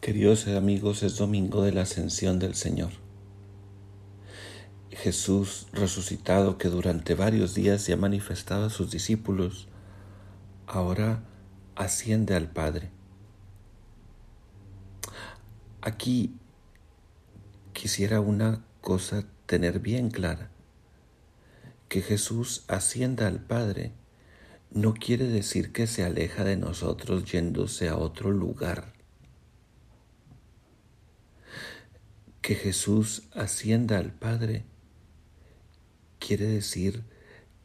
Queridos amigos, es domingo de la ascensión del Señor. Jesús resucitado que durante varios días se ha manifestado a sus discípulos, ahora asciende al Padre. Aquí quisiera una cosa tener bien clara, que Jesús ascienda al Padre no quiere decir que se aleja de nosotros yéndose a otro lugar que Jesús ascienda al Padre quiere decir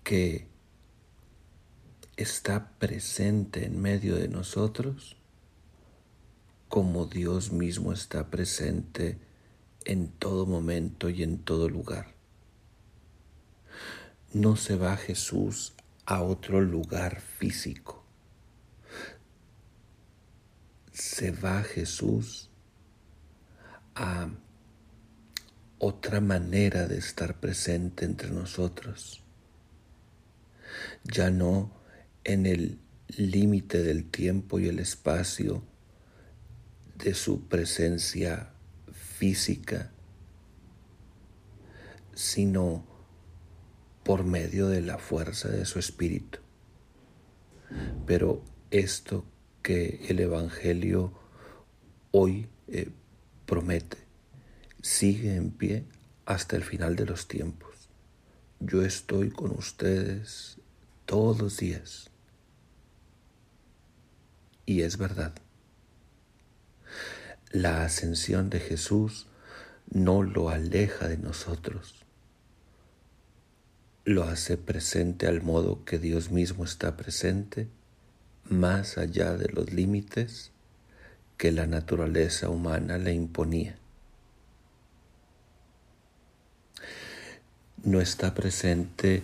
que está presente en medio de nosotros como Dios mismo está presente en todo momento y en todo lugar. No se va Jesús a otro lugar físico. Se va Jesús a otra manera de estar presente entre nosotros. Ya no en el límite del tiempo y el espacio de su presencia física, sino por medio de la fuerza de su espíritu. Pero esto que el Evangelio hoy eh, promete sigue en pie hasta el final de los tiempos. Yo estoy con ustedes todos los días. Y es verdad. La ascensión de Jesús no lo aleja de nosotros. Lo hace presente al modo que Dios mismo está presente, más allá de los límites que la naturaleza humana le imponía. No está presente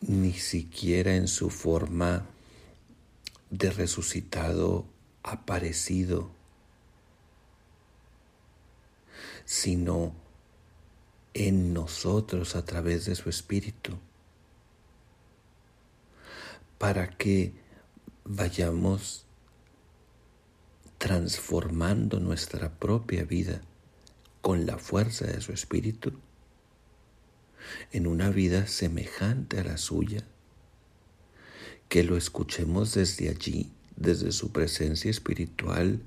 ni siquiera en su forma de resucitado aparecido, sino en nosotros a través de su Espíritu, para que vayamos transformando nuestra propia vida con la fuerza de su Espíritu en una vida semejante a la suya, que lo escuchemos desde allí, desde su presencia espiritual,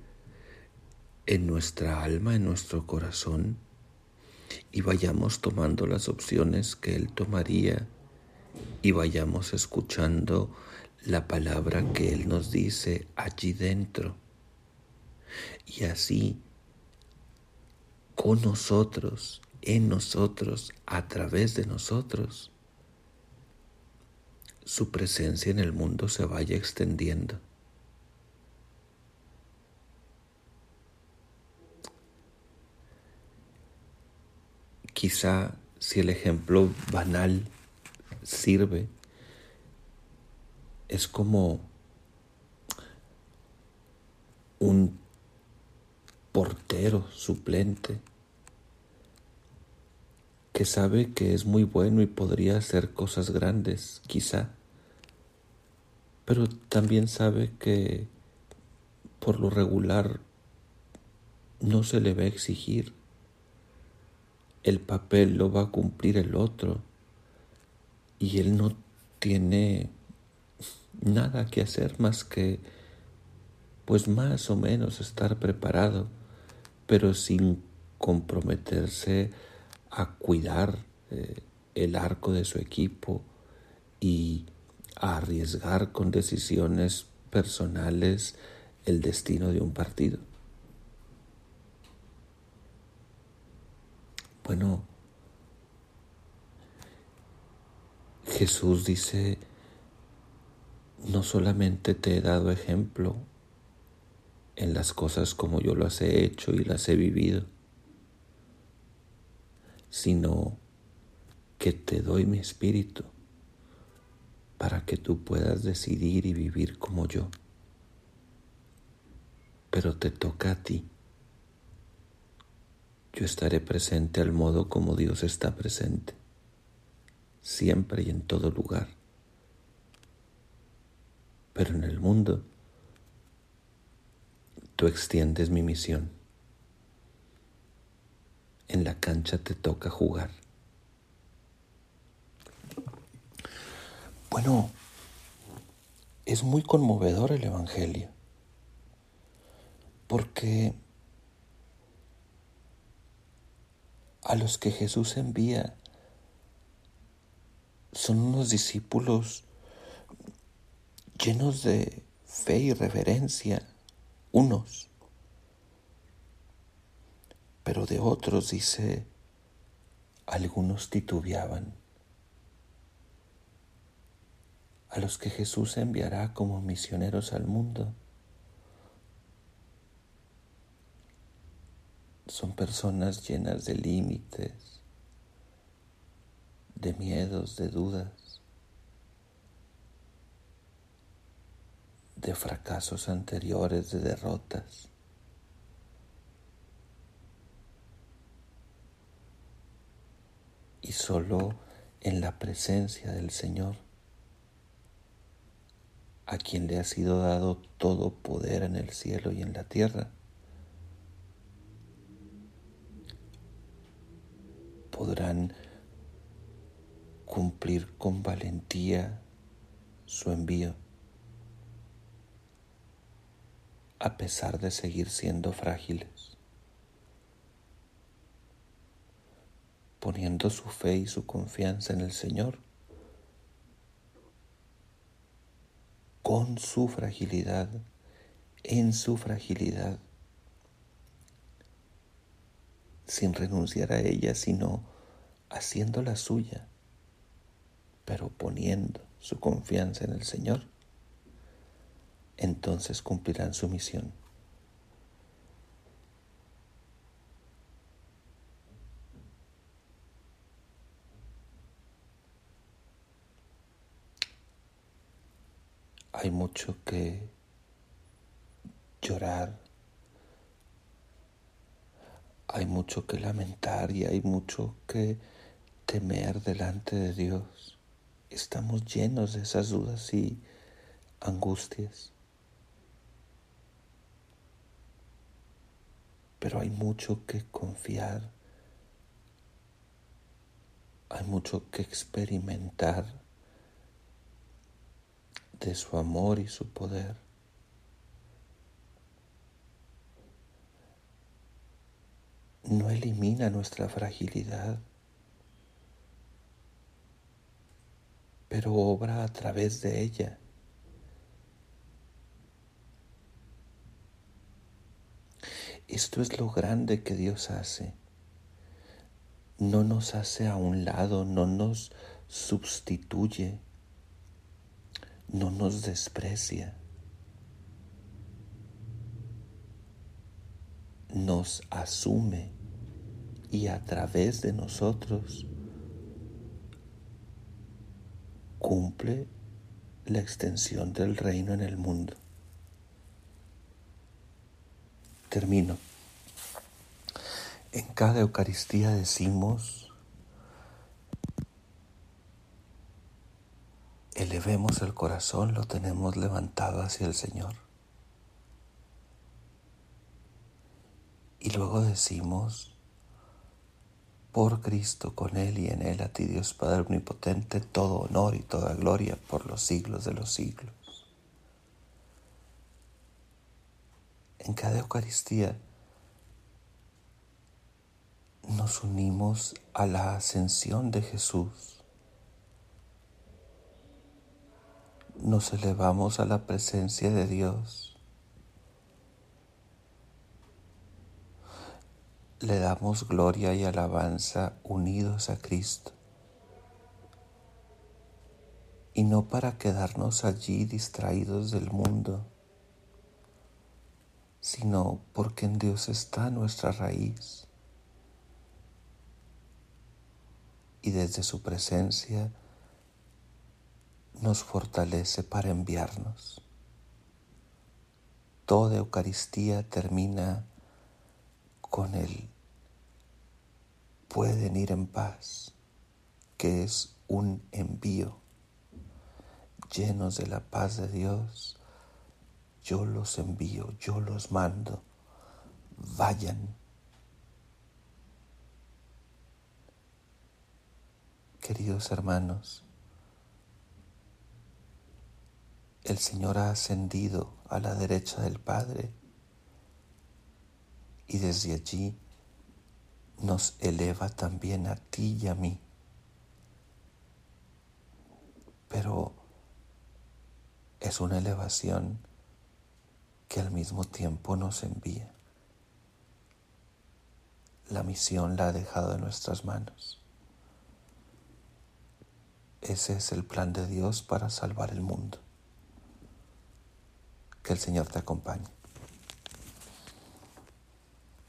en nuestra alma, en nuestro corazón, y vayamos tomando las opciones que Él tomaría y vayamos escuchando la palabra que Él nos dice allí dentro. Y así, con nosotros, en nosotros, a través de nosotros, su presencia en el mundo se vaya extendiendo. Quizá si el ejemplo banal sirve, es como un portero suplente que sabe que es muy bueno y podría hacer cosas grandes, quizá, pero también sabe que por lo regular no se le va a exigir. El papel lo va a cumplir el otro y él no tiene nada que hacer más que pues más o menos estar preparado, pero sin comprometerse a cuidar eh, el arco de su equipo y a arriesgar con decisiones personales el destino de un partido. Bueno, Jesús dice, no solamente te he dado ejemplo en las cosas como yo las he hecho y las he vivido, sino que te doy mi espíritu para que tú puedas decidir y vivir como yo. Pero te toca a ti. Yo estaré presente al modo como Dios está presente, siempre y en todo lugar. Pero en el mundo, tú extiendes mi misión. En la cancha te toca jugar. Bueno, es muy conmovedor el Evangelio, porque a los que Jesús envía son unos discípulos llenos de fe y reverencia, unos, pero de otros dice, algunos titubeaban. A los que Jesús enviará como misioneros al mundo son personas llenas de límites, de miedos, de dudas, de fracasos anteriores, de derrotas. Y solo en la presencia del Señor, a quien le ha sido dado todo poder en el cielo y en la tierra, podrán cumplir con valentía su envío, a pesar de seguir siendo frágiles, poniendo su fe y su confianza en el Señor, con su fragilidad, en su fragilidad sin renunciar a ella, sino haciendo la suya, pero poniendo su confianza en el Señor, entonces cumplirán su misión. Hay mucho que llorar hay mucho que lamentar y hay mucho que temer delante de Dios. Estamos llenos de esas dudas y angustias. Pero hay mucho que confiar, hay mucho que experimentar de su amor y su poder. no elimina nuestra fragilidad, pero obra a través de ella. Esto es lo grande que Dios hace. No nos hace a un lado, no nos sustituye, no nos desprecia. nos asume y a través de nosotros cumple la extensión del reino en el mundo. Termino. En cada Eucaristía decimos, elevemos el corazón, lo tenemos levantado hacia el Señor. Y luego decimos, por Cristo, con Él y en Él, a ti Dios Padre Omnipotente, todo honor y toda gloria por los siglos de los siglos. En cada Eucaristía nos unimos a la ascensión de Jesús. Nos elevamos a la presencia de Dios le damos gloria y alabanza unidos a Cristo. Y no para quedarnos allí distraídos del mundo, sino porque en Dios está nuestra raíz. Y desde su presencia nos fortalece para enviarnos. Toda Eucaristía termina con el pueden ir en paz, que es un envío. Llenos de la paz de Dios, yo los envío, yo los mando, vayan. Queridos hermanos, el Señor ha ascendido a la derecha del Padre y desde allí nos eleva también a ti y a mí. Pero es una elevación que al mismo tiempo nos envía. La misión la ha dejado en nuestras manos. Ese es el plan de Dios para salvar el mundo. Que el Señor te acompañe.